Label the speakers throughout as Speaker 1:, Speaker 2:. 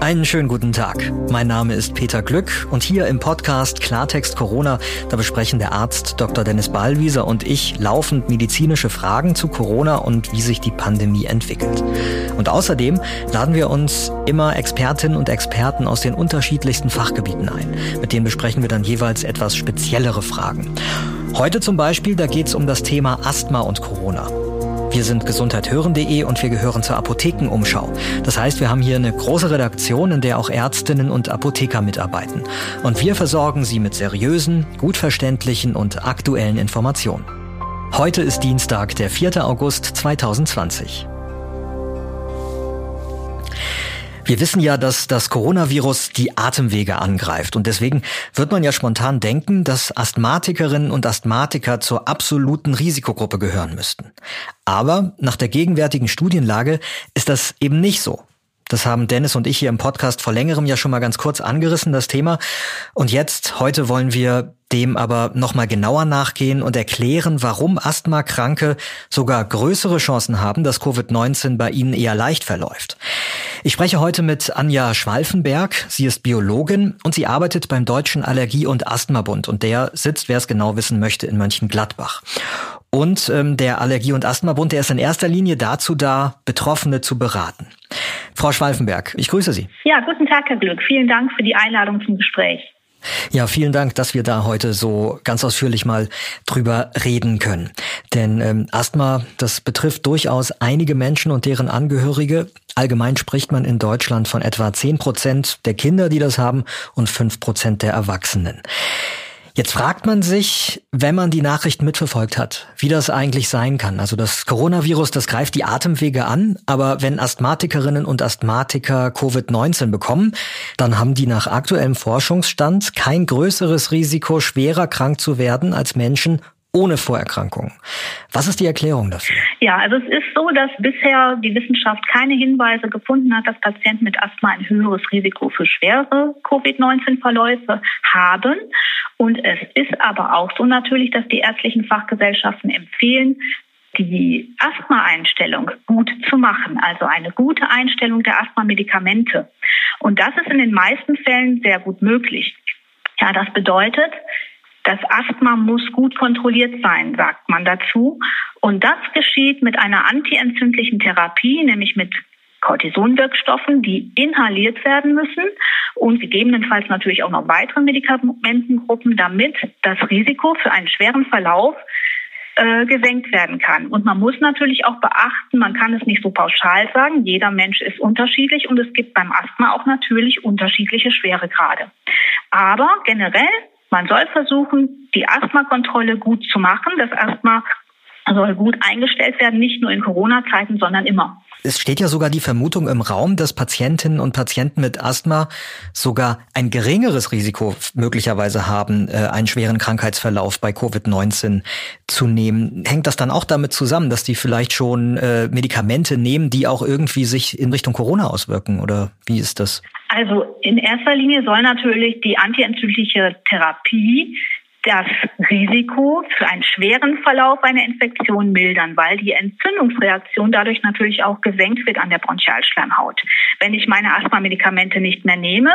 Speaker 1: Einen schönen guten Tag. Mein Name ist Peter Glück und hier im Podcast Klartext Corona, da besprechen der Arzt Dr. Dennis Ballwieser und ich laufend medizinische Fragen zu Corona und wie sich die Pandemie entwickelt. Und außerdem laden wir uns immer Expertinnen und Experten aus den unterschiedlichsten Fachgebieten ein. Mit denen besprechen wir dann jeweils etwas speziellere Fragen. Heute zum Beispiel, da geht es um das Thema Asthma und Corona. Wir sind gesundheithören.de und wir gehören zur Apothekenumschau. Das heißt, wir haben hier eine große Redaktion, in der auch Ärztinnen und Apotheker mitarbeiten. Und wir versorgen Sie mit seriösen, gut verständlichen und aktuellen Informationen. Heute ist Dienstag, der 4. August 2020. Wir wissen ja, dass das Coronavirus die Atemwege angreift und deswegen wird man ja spontan denken, dass Asthmatikerinnen und Asthmatiker zur absoluten Risikogruppe gehören müssten. Aber nach der gegenwärtigen Studienlage ist das eben nicht so. Das haben Dennis und ich hier im Podcast vor längerem ja schon mal ganz kurz angerissen, das Thema. Und jetzt, heute wollen wir dem aber nochmal genauer nachgehen und erklären, warum Asthmakranke sogar größere Chancen haben, dass Covid-19 bei ihnen eher leicht verläuft. Ich spreche heute mit Anja Schwalfenberg. Sie ist Biologin und sie arbeitet beim Deutschen Allergie- und Asthmabund und der sitzt, wer es genau wissen möchte, in Mönchengladbach. Und ähm, der Allergie- und Asthmabund, der ist in erster Linie dazu da, Betroffene zu beraten. Frau Schwalfenberg, ich grüße Sie.
Speaker 2: Ja, guten Tag, Herr Glück. Vielen Dank für die Einladung zum Gespräch.
Speaker 1: Ja, vielen Dank, dass wir da heute so ganz ausführlich mal drüber reden können. Denn ähm, Asthma, das betrifft durchaus einige Menschen und deren Angehörige. Allgemein spricht man in Deutschland von etwa zehn Prozent der Kinder, die das haben, und fünf Prozent der Erwachsenen. Jetzt fragt man sich, wenn man die Nachrichten mitverfolgt hat, wie das eigentlich sein kann. Also das Coronavirus, das greift die Atemwege an, aber wenn Asthmatikerinnen und Asthmatiker Covid-19 bekommen, dann haben die nach aktuellem Forschungsstand kein größeres Risiko, schwerer krank zu werden als Menschen ohne Vorerkrankungen. Was ist die Erklärung dafür?
Speaker 2: Ja, also es ist so, dass bisher die Wissenschaft keine Hinweise gefunden hat, dass Patienten mit Asthma ein höheres Risiko für schwere Covid-19-Verläufe haben. Und es ist aber auch so natürlich, dass die ärztlichen Fachgesellschaften empfehlen, die Asthma-Einstellung gut zu machen, also eine gute Einstellung der Asthma-Medikamente. Und das ist in den meisten Fällen sehr gut möglich. Ja, das bedeutet, das Asthma muss gut kontrolliert sein, sagt man dazu. Und das geschieht mit einer antientzündlichen Therapie, nämlich mit Cortisonwirkstoffen, die inhaliert werden müssen und gegebenenfalls natürlich auch noch weitere Medikamentengruppen, damit das Risiko für einen schweren Verlauf äh, gesenkt werden kann. Und man muss natürlich auch beachten, man kann es nicht so pauschal sagen, jeder Mensch ist unterschiedlich und es gibt beim Asthma auch natürlich unterschiedliche Schweregrade. Aber generell man soll versuchen, die Asthmakontrolle gut zu machen. Das Asthma soll gut eingestellt werden, nicht nur in Corona-Zeiten, sondern immer.
Speaker 1: Es steht ja sogar die Vermutung im Raum, dass Patientinnen und Patienten mit Asthma sogar ein geringeres Risiko möglicherweise haben, äh, einen schweren Krankheitsverlauf bei Covid-19 zu nehmen. Hängt das dann auch damit zusammen, dass die vielleicht schon äh, Medikamente nehmen, die auch irgendwie sich in Richtung Corona auswirken? Oder wie ist das?
Speaker 2: Also in erster Linie soll natürlich die antientzündliche Therapie das Risiko für einen schweren Verlauf einer Infektion mildern, weil die Entzündungsreaktion dadurch natürlich auch gesenkt wird an der Bronchialschleimhaut. Wenn ich meine Asthma-Medikamente nicht mehr nehme,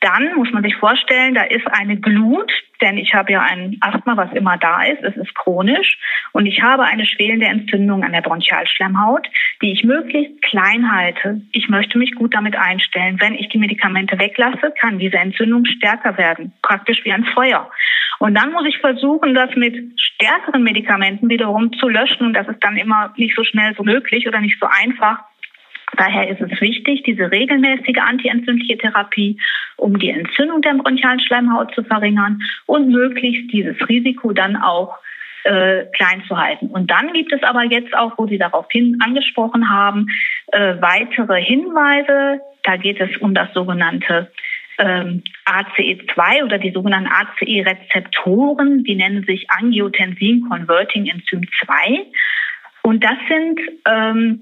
Speaker 2: dann muss man sich vorstellen, da ist eine Glut, denn ich habe ja ein Asthma, was immer da ist, es ist chronisch und ich habe eine schwelende Entzündung an der Bronchialschleimhaut, die ich möglichst klein halte. Ich möchte mich gut damit einstellen. Wenn ich die Medikamente weglasse, kann diese Entzündung stärker werden, praktisch wie ein Feuer. Und dann muss ich versuchen, das mit stärkeren Medikamenten wiederum zu löschen und das ist dann immer nicht so schnell so möglich oder nicht so einfach. Daher ist es wichtig, diese regelmäßige antientzündliche Therapie, um die Entzündung der bronchialen Schleimhaut zu verringern und möglichst dieses Risiko dann auch äh, klein zu halten. Und dann gibt es aber jetzt auch, wo Sie daraufhin angesprochen haben, äh, weitere Hinweise. Da geht es um das sogenannte ähm, ACE2 oder die sogenannten ACE-Rezeptoren. Die nennen sich Angiotensin Converting Enzym 2. Und das sind ähm,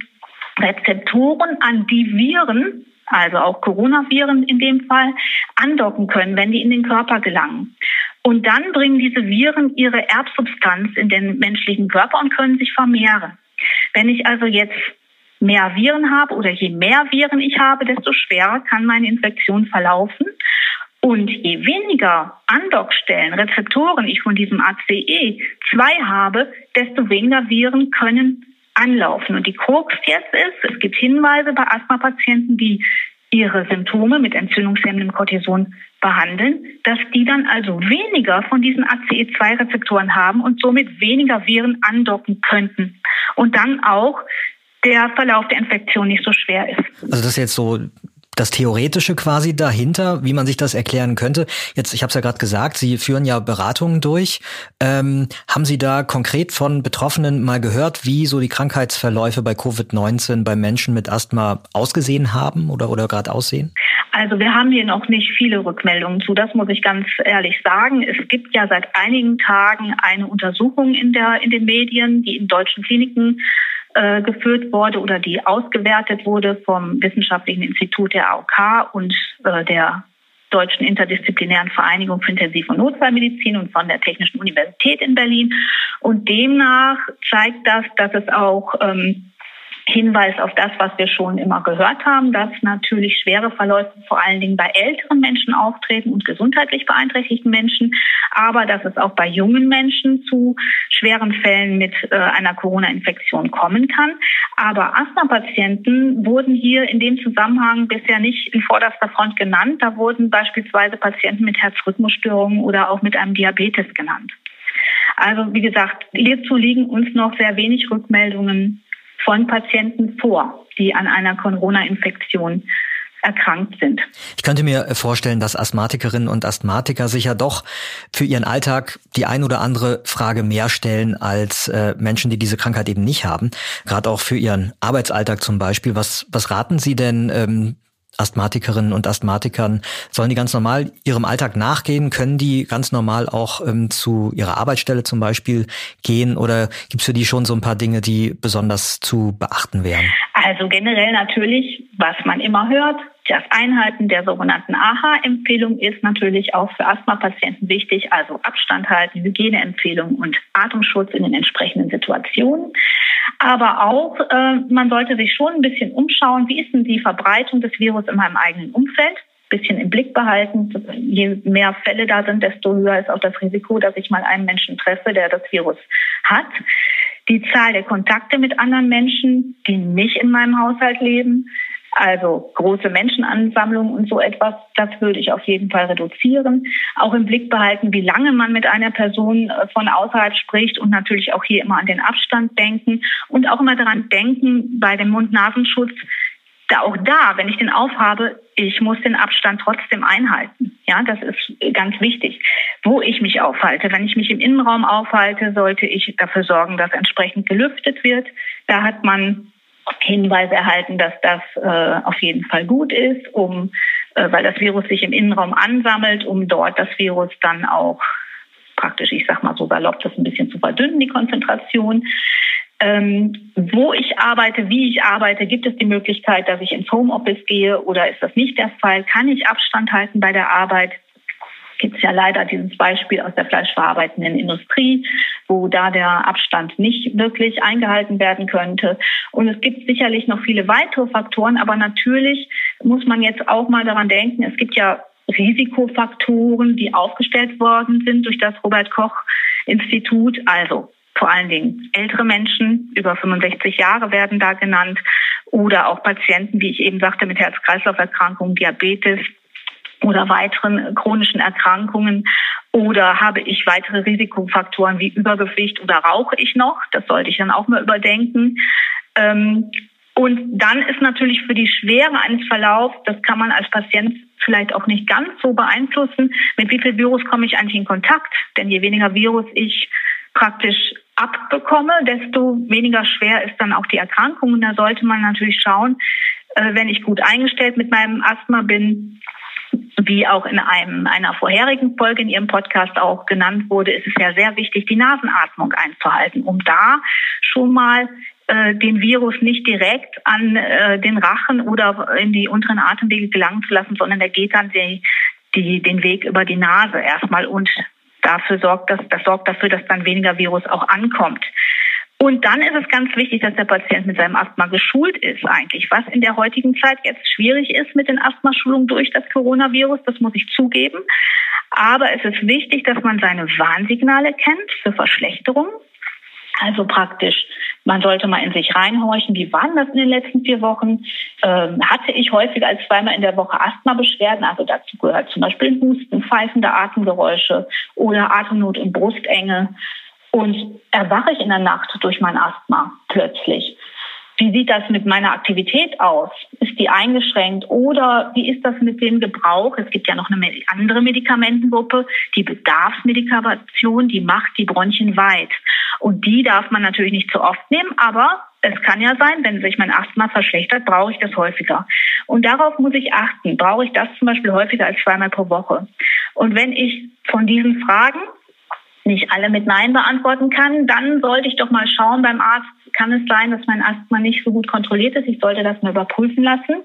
Speaker 2: Rezeptoren, an die Viren also auch Coronaviren in dem Fall, andocken können, wenn die in den Körper gelangen. Und dann bringen diese Viren ihre Erbsubstanz in den menschlichen Körper und können sich vermehren. Wenn ich also jetzt mehr Viren habe oder je mehr Viren ich habe, desto schwerer kann meine Infektion verlaufen. Und je weniger Andockstellen, Rezeptoren ich von diesem ACE2 habe, desto weniger Viren können anlaufen. Und die Krux jetzt ist, es gibt Hinweise bei Asthma-Patienten, die ihre Symptome mit entzündungshemmendem Cortison behandeln, dass die dann also weniger von diesen ACE2-Rezeptoren haben und somit weniger Viren andocken könnten. Und dann auch der Verlauf der Infektion nicht so schwer ist.
Speaker 1: Also das ist jetzt so das Theoretische quasi dahinter, wie man sich das erklären könnte. Jetzt, ich habe es ja gerade gesagt, Sie führen ja Beratungen durch. Ähm, haben Sie da konkret von Betroffenen mal gehört, wie so die Krankheitsverläufe bei Covid-19 bei Menschen mit Asthma ausgesehen haben oder, oder gerade aussehen?
Speaker 2: Also wir haben hier noch nicht viele Rückmeldungen zu, das muss ich ganz ehrlich sagen. Es gibt ja seit einigen Tagen eine Untersuchung in, der, in den Medien, die in deutschen Kliniken äh, geführt wurde oder die ausgewertet wurde vom Wissenschaftlichen Institut der AOK und äh, der Deutschen Interdisziplinären Vereinigung für Intensiv- und Notfallmedizin und von der Technischen Universität in Berlin. Und demnach zeigt das, dass es auch ähm, Hinweis auf das, was wir schon immer gehört haben, dass natürlich schwere Verläufe vor allen Dingen bei älteren Menschen auftreten und gesundheitlich beeinträchtigten Menschen, aber dass es auch bei jungen Menschen zu schweren Fällen mit äh, einer Corona-Infektion kommen kann. Aber Asthma-Patienten wurden hier in dem Zusammenhang bisher nicht in vorderster Front genannt. Da wurden beispielsweise Patienten mit Herzrhythmusstörungen oder auch mit einem Diabetes genannt. Also wie gesagt, hierzu liegen uns noch sehr wenig Rückmeldungen von Patienten vor, die an einer Corona-Infektion erkrankt sind.
Speaker 1: Ich könnte mir vorstellen, dass Asthmatikerinnen und Asthmatiker sich ja doch für ihren Alltag die ein oder andere Frage mehr stellen als äh, Menschen, die diese Krankheit eben nicht haben. Gerade auch für ihren Arbeitsalltag zum Beispiel. Was, was raten Sie denn ähm, Asthmatikerinnen und Asthmatikern, sollen die ganz normal ihrem Alltag nachgehen? Können die ganz normal auch ähm, zu ihrer Arbeitsstelle zum Beispiel gehen? Oder gibt es für die schon so ein paar Dinge, die besonders zu beachten wären?
Speaker 2: Also generell natürlich, was man immer hört, das Einhalten der sogenannten AHA-Empfehlung ist natürlich auch für Asthma-Patienten wichtig, also Abstand halten, Hygieneempfehlung und Atemschutz in den entsprechenden Situationen. Aber auch, äh, man sollte sich schon ein bisschen umschauen, wie ist denn die Verbreitung des Virus in meinem eigenen Umfeld? bisschen im Blick behalten. Je mehr Fälle da sind, desto höher ist auch das Risiko, dass ich mal einen Menschen treffe, der das Virus hat. Die Zahl der Kontakte mit anderen Menschen, die nicht in meinem Haushalt leben, also große Menschenansammlungen und so etwas, das würde ich auf jeden Fall reduzieren. Auch im Blick behalten, wie lange man mit einer Person äh, von außerhalb spricht und natürlich auch hier immer an den Abstand denken und auch immer daran denken, bei dem Mund-Nasenschutz, da auch da, wenn ich den aufhabe, ich muss den Abstand trotzdem einhalten. Ja, das ist ganz wichtig. Wo ich mich aufhalte, wenn ich mich im Innenraum aufhalte, sollte ich dafür sorgen, dass entsprechend gelüftet wird. Da hat man Hinweise erhalten, dass das äh, auf jeden Fall gut ist, um, äh, weil das Virus sich im Innenraum ansammelt, um dort das Virus dann auch praktisch, ich sag mal so salopp, das ein bisschen zu verdünnen, die Konzentration. Ähm, wo ich arbeite, wie ich arbeite, gibt es die Möglichkeit, dass ich ins Homeoffice gehe oder ist das nicht der Fall? Kann ich Abstand halten bei der Arbeit? gibt es ja leider dieses Beispiel aus der fleischverarbeitenden Industrie, wo da der Abstand nicht wirklich eingehalten werden könnte. Und es gibt sicherlich noch viele weitere Faktoren, aber natürlich muss man jetzt auch mal daran denken, es gibt ja Risikofaktoren, die aufgestellt worden sind durch das Robert Koch Institut, also vor allen Dingen ältere Menschen über 65 Jahre werden da genannt oder auch Patienten, wie ich eben sagte, mit Herz-Kreislauf-Erkrankungen, Diabetes, oder weiteren chronischen Erkrankungen? Oder habe ich weitere Risikofaktoren wie Übergewicht oder rauche ich noch? Das sollte ich dann auch mal überdenken. Ähm, und dann ist natürlich für die Schwere eines Verlaufs, das kann man als Patient vielleicht auch nicht ganz so beeinflussen, mit wie viel Virus komme ich eigentlich in Kontakt. Denn je weniger Virus ich praktisch abbekomme, desto weniger schwer ist dann auch die Erkrankung. Und da sollte man natürlich schauen, äh, wenn ich gut eingestellt mit meinem Asthma bin, wie auch in einem, einer vorherigen Folge in Ihrem Podcast auch genannt wurde, ist es ja sehr wichtig, die Nasenatmung einzuhalten, um da schon mal äh, den Virus nicht direkt an äh, den Rachen oder in die unteren Atemwege gelangen zu lassen, sondern er geht dann die, die, den Weg über die Nase erstmal und dafür sorgt das, das sorgt dafür, dass dann weniger Virus auch ankommt. Und dann ist es ganz wichtig, dass der Patient mit seinem Asthma geschult ist eigentlich, was in der heutigen Zeit jetzt schwierig ist mit den Asthmaschulungen durch das Coronavirus, das muss ich zugeben. Aber es ist wichtig, dass man seine Warnsignale kennt für Verschlechterungen. Also praktisch, man sollte mal in sich reinhorchen, wie waren das in den letzten vier Wochen? Ähm, hatte ich häufiger als zweimal in der Woche Asthma-Beschwerden? Also dazu gehört zum Beispiel Husten, pfeifende Atemgeräusche oder Atemnot und Brustenge. Und erwache ich in der Nacht durch mein Asthma plötzlich? Wie sieht das mit meiner Aktivität aus? Ist die eingeschränkt oder wie ist das mit dem Gebrauch? Es gibt ja noch eine andere Medikamentengruppe, die Bedarfsmedikation, die macht die Bronchien weit. Und die darf man natürlich nicht zu oft nehmen, aber es kann ja sein, wenn sich mein Asthma verschlechtert, brauche ich das häufiger. Und darauf muss ich achten. Brauche ich das zum Beispiel häufiger als zweimal pro Woche? Und wenn ich von diesen Fragen nicht alle mit Nein beantworten kann, dann sollte ich doch mal schauen beim Arzt, kann es sein, dass mein Asthma nicht so gut kontrolliert ist. Ich sollte das mal überprüfen lassen.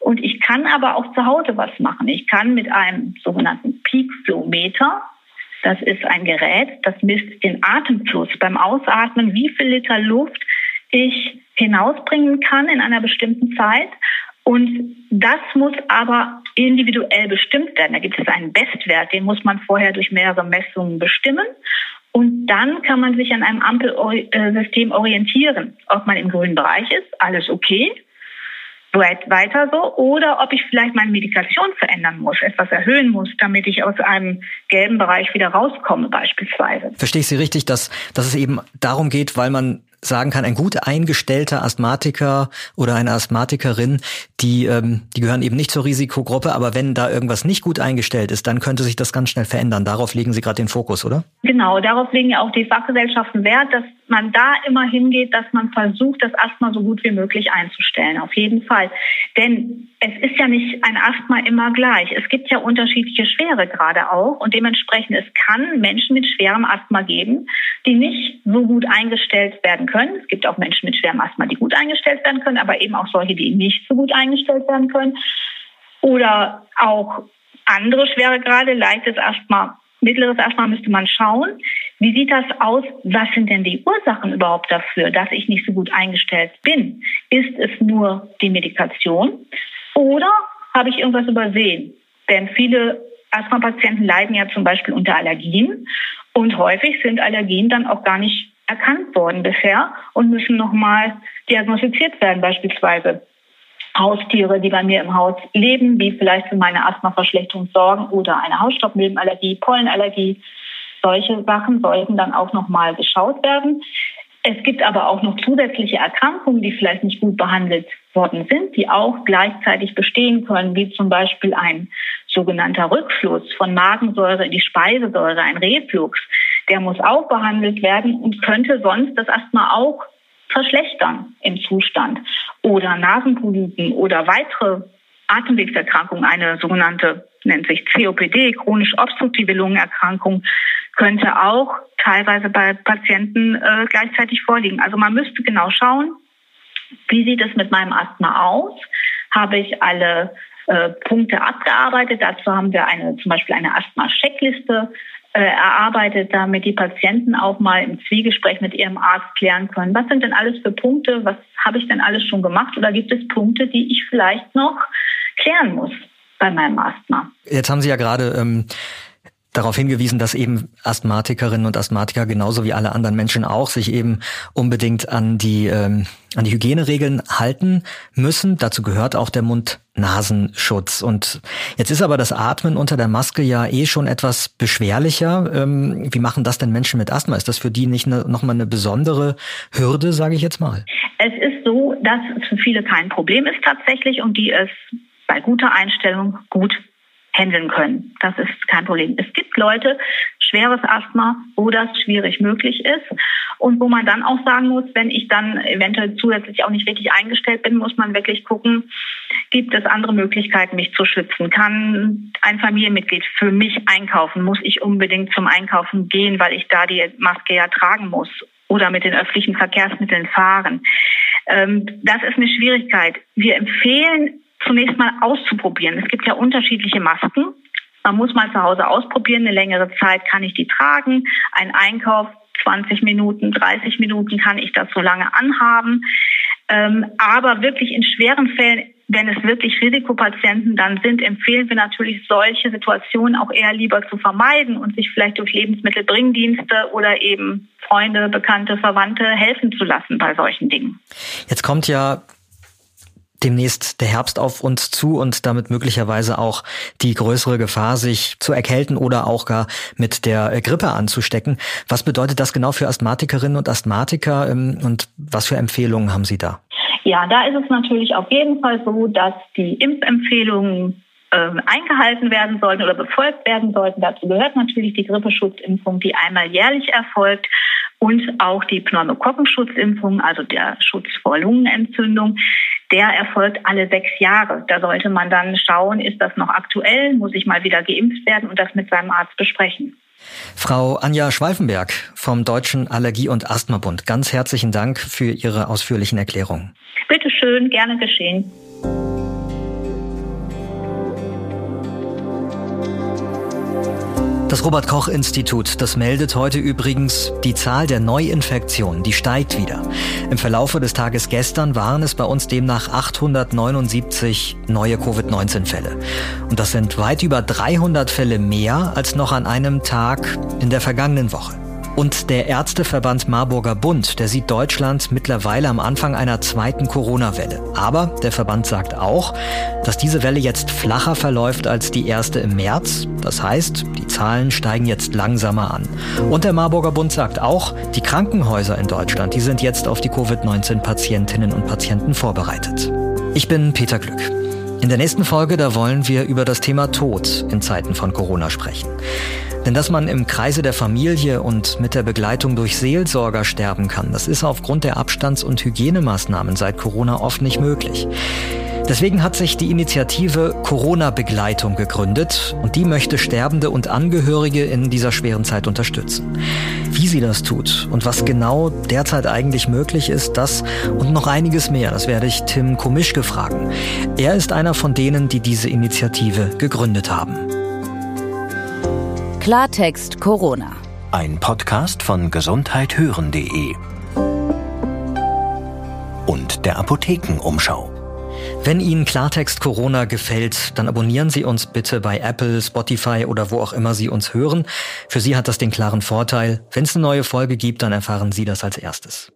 Speaker 2: Und ich kann aber auch zu Hause was machen. Ich kann mit einem sogenannten Peak Flowmeter, das ist ein Gerät, das misst den Atemfluss beim Ausatmen, wie viel Liter Luft ich hinausbringen kann in einer bestimmten Zeit. Und das muss aber individuell bestimmt werden. Da gibt es einen Bestwert, den muss man vorher durch mehrere Messungen bestimmen. Und dann kann man sich an einem Ampelsystem orientieren, ob man im grünen Bereich ist, alles okay, weiter so, oder ob ich vielleicht meine Medikation verändern muss, etwas erhöhen muss, damit ich aus einem gelben Bereich wieder rauskomme beispielsweise.
Speaker 1: Verstehe ich Sie richtig, dass, dass es eben darum geht, weil man sagen kann, ein gut eingestellter Asthmatiker oder eine Asthmatikerin, die, ähm, die gehören eben nicht zur Risikogruppe, aber wenn da irgendwas nicht gut eingestellt ist, dann könnte sich das ganz schnell verändern. Darauf legen Sie gerade den Fokus, oder?
Speaker 2: Genau, darauf legen ja auch die Fachgesellschaften Wert, dass man da immer hingeht, dass man versucht, das Asthma so gut wie möglich einzustellen. Auf jeden Fall. Denn es ist ja nicht ein Asthma immer gleich. Es gibt ja unterschiedliche Schwere gerade auch und dementsprechend es kann Menschen mit schwerem Asthma geben, die nicht so gut eingestellt werden können. Es gibt auch Menschen mit schwerem Asthma, die gut eingestellt werden können, aber eben auch solche, die nicht so gut eingestellt werden können. Oder auch andere Schweregrade, leichtes Asthma, mittleres Asthma müsste man schauen. Wie sieht das aus? Was sind denn die Ursachen überhaupt dafür, dass ich nicht so gut eingestellt bin? Ist es nur die Medikation oder habe ich irgendwas übersehen? Denn viele Asthma-Patienten leiden ja zum Beispiel unter Allergien und häufig sind Allergien dann auch gar nicht erkannt worden bisher und müssen nochmal diagnostiziert werden, beispielsweise. Haustiere, die bei mir im Haus leben, die vielleicht für meine Asthmaverschlechterung sorgen oder eine Hausstaubmilbenallergie, Pollenallergie. Solche Sachen sollten dann auch nochmal geschaut werden. Es gibt aber auch noch zusätzliche Erkrankungen, die vielleicht nicht gut behandelt worden sind, die auch gleichzeitig bestehen können, wie zum Beispiel ein sogenannter Rückfluss von Magensäure in die Speisesäure, ein Reflux. Der muss auch behandelt werden und könnte sonst das Asthma auch verschlechtern im Zustand. Oder Nasenpolypen oder weitere Atemwegserkrankungen, eine sogenannte, nennt sich COPD, chronisch obstruktive Lungenerkrankung, könnte auch teilweise bei Patienten äh, gleichzeitig vorliegen. Also man müsste genau schauen, wie sieht es mit meinem Asthma aus? Habe ich alle äh, Punkte abgearbeitet? Dazu haben wir eine, zum Beispiel eine Asthma-Checkliste erarbeitet, damit die Patienten auch mal im Zwiegespräch mit ihrem Arzt klären können, was sind denn alles für Punkte, was habe ich denn alles schon gemacht? Oder gibt es Punkte, die ich vielleicht noch klären muss bei meinem Asthma.
Speaker 1: Jetzt haben Sie ja gerade ähm, darauf hingewiesen, dass eben Asthmatikerinnen und Asthmatiker genauso wie alle anderen Menschen auch sich eben unbedingt an die ähm, an die Hygieneregeln halten müssen. Dazu gehört auch der Mund-Nasenschutz. Und jetzt ist aber das Atmen unter der Maske ja eh schon etwas beschwerlicher. Ähm, wie machen das denn Menschen mit Asthma? Ist das für die nicht ne, nochmal eine besondere Hürde, sage ich jetzt mal?
Speaker 2: Es ist so, dass es für viele kein Problem ist tatsächlich und die es bei guter Einstellung gut handeln können. Das ist kein Problem. Es gibt Leute, schweres Asthma, wo das schwierig möglich ist und wo man dann auch sagen muss, wenn ich dann eventuell zusätzlich auch nicht richtig eingestellt bin, muss man wirklich gucken, gibt es andere Möglichkeiten, mich zu schützen? Kann ein Familienmitglied für mich einkaufen? Muss ich unbedingt zum Einkaufen gehen, weil ich da die Maske ja tragen muss? oder mit den öffentlichen Verkehrsmitteln fahren. Ähm, das ist eine Schwierigkeit. Wir empfehlen zunächst mal auszuprobieren. Es gibt ja unterschiedliche Masken. Man muss mal zu Hause ausprobieren. Eine längere Zeit kann ich die tragen. Ein Einkauf 20 Minuten, 30 Minuten kann ich das so lange anhaben. Ähm, aber wirklich in schweren Fällen, wenn es wirklich Risikopatienten dann sind, empfehlen wir natürlich solche Situationen auch eher lieber zu vermeiden und sich vielleicht durch Lebensmittelbringdienste oder eben Freunde, Bekannte, Verwandte helfen zu lassen bei solchen Dingen.
Speaker 1: Jetzt kommt ja demnächst der Herbst auf uns zu und damit möglicherweise auch die größere Gefahr, sich zu erkälten oder auch gar mit der Grippe anzustecken. Was bedeutet das genau für Asthmatikerinnen und Asthmatiker ähm, und was für Empfehlungen haben Sie da?
Speaker 2: Ja, da ist es natürlich auf jeden Fall so, dass die Impfempfehlungen ähm, eingehalten werden sollten oder befolgt werden sollten. Dazu gehört natürlich die Grippeschutzimpfung, die einmal jährlich erfolgt und auch die Pneumokokkenschutzimpfung, also der Schutz vor Lungenentzündung. Der erfolgt alle sechs Jahre. Da sollte man dann schauen, ist das noch aktuell, muss ich mal wieder geimpft werden und das mit seinem Arzt besprechen.
Speaker 1: Frau Anja Schweifenberg vom Deutschen Allergie- und Asthmabund, ganz herzlichen Dank für Ihre ausführlichen Erklärungen.
Speaker 2: Bitte schön, gerne geschehen.
Speaker 1: Das Robert Koch Institut, das meldet heute übrigens, die Zahl der Neuinfektionen, die steigt wieder. Im Verlaufe des Tages gestern waren es bei uns demnach 879 neue Covid-19-Fälle. Und das sind weit über 300 Fälle mehr als noch an einem Tag in der vergangenen Woche. Und der Ärzteverband Marburger Bund, der sieht Deutschland mittlerweile am Anfang einer zweiten Corona-Welle. Aber der Verband sagt auch, dass diese Welle jetzt flacher verläuft als die erste im März. Das heißt, die Zahlen steigen jetzt langsamer an. Und der Marburger Bund sagt auch, die Krankenhäuser in Deutschland, die sind jetzt auf die Covid-19-Patientinnen und Patienten vorbereitet. Ich bin Peter Glück. In der nächsten Folge, da wollen wir über das Thema Tod in Zeiten von Corona sprechen. Denn dass man im Kreise der Familie und mit der Begleitung durch Seelsorger sterben kann, das ist aufgrund der Abstands- und Hygienemaßnahmen seit Corona oft nicht möglich. Deswegen hat sich die Initiative Corona-Begleitung gegründet und die möchte Sterbende und Angehörige in dieser schweren Zeit unterstützen. Wie sie das tut und was genau derzeit eigentlich möglich ist, das und noch einiges mehr, das werde ich Tim Komischke fragen. Er ist einer von denen, die diese Initiative gegründet haben.
Speaker 3: Klartext Corona.
Speaker 4: Ein Podcast von gesundheithören.de und der Apothekenumschau.
Speaker 1: Wenn Ihnen Klartext Corona gefällt, dann abonnieren Sie uns bitte bei Apple, Spotify oder wo auch immer Sie uns hören. Für Sie hat das den klaren Vorteil, wenn es eine neue Folge gibt, dann erfahren Sie das als erstes.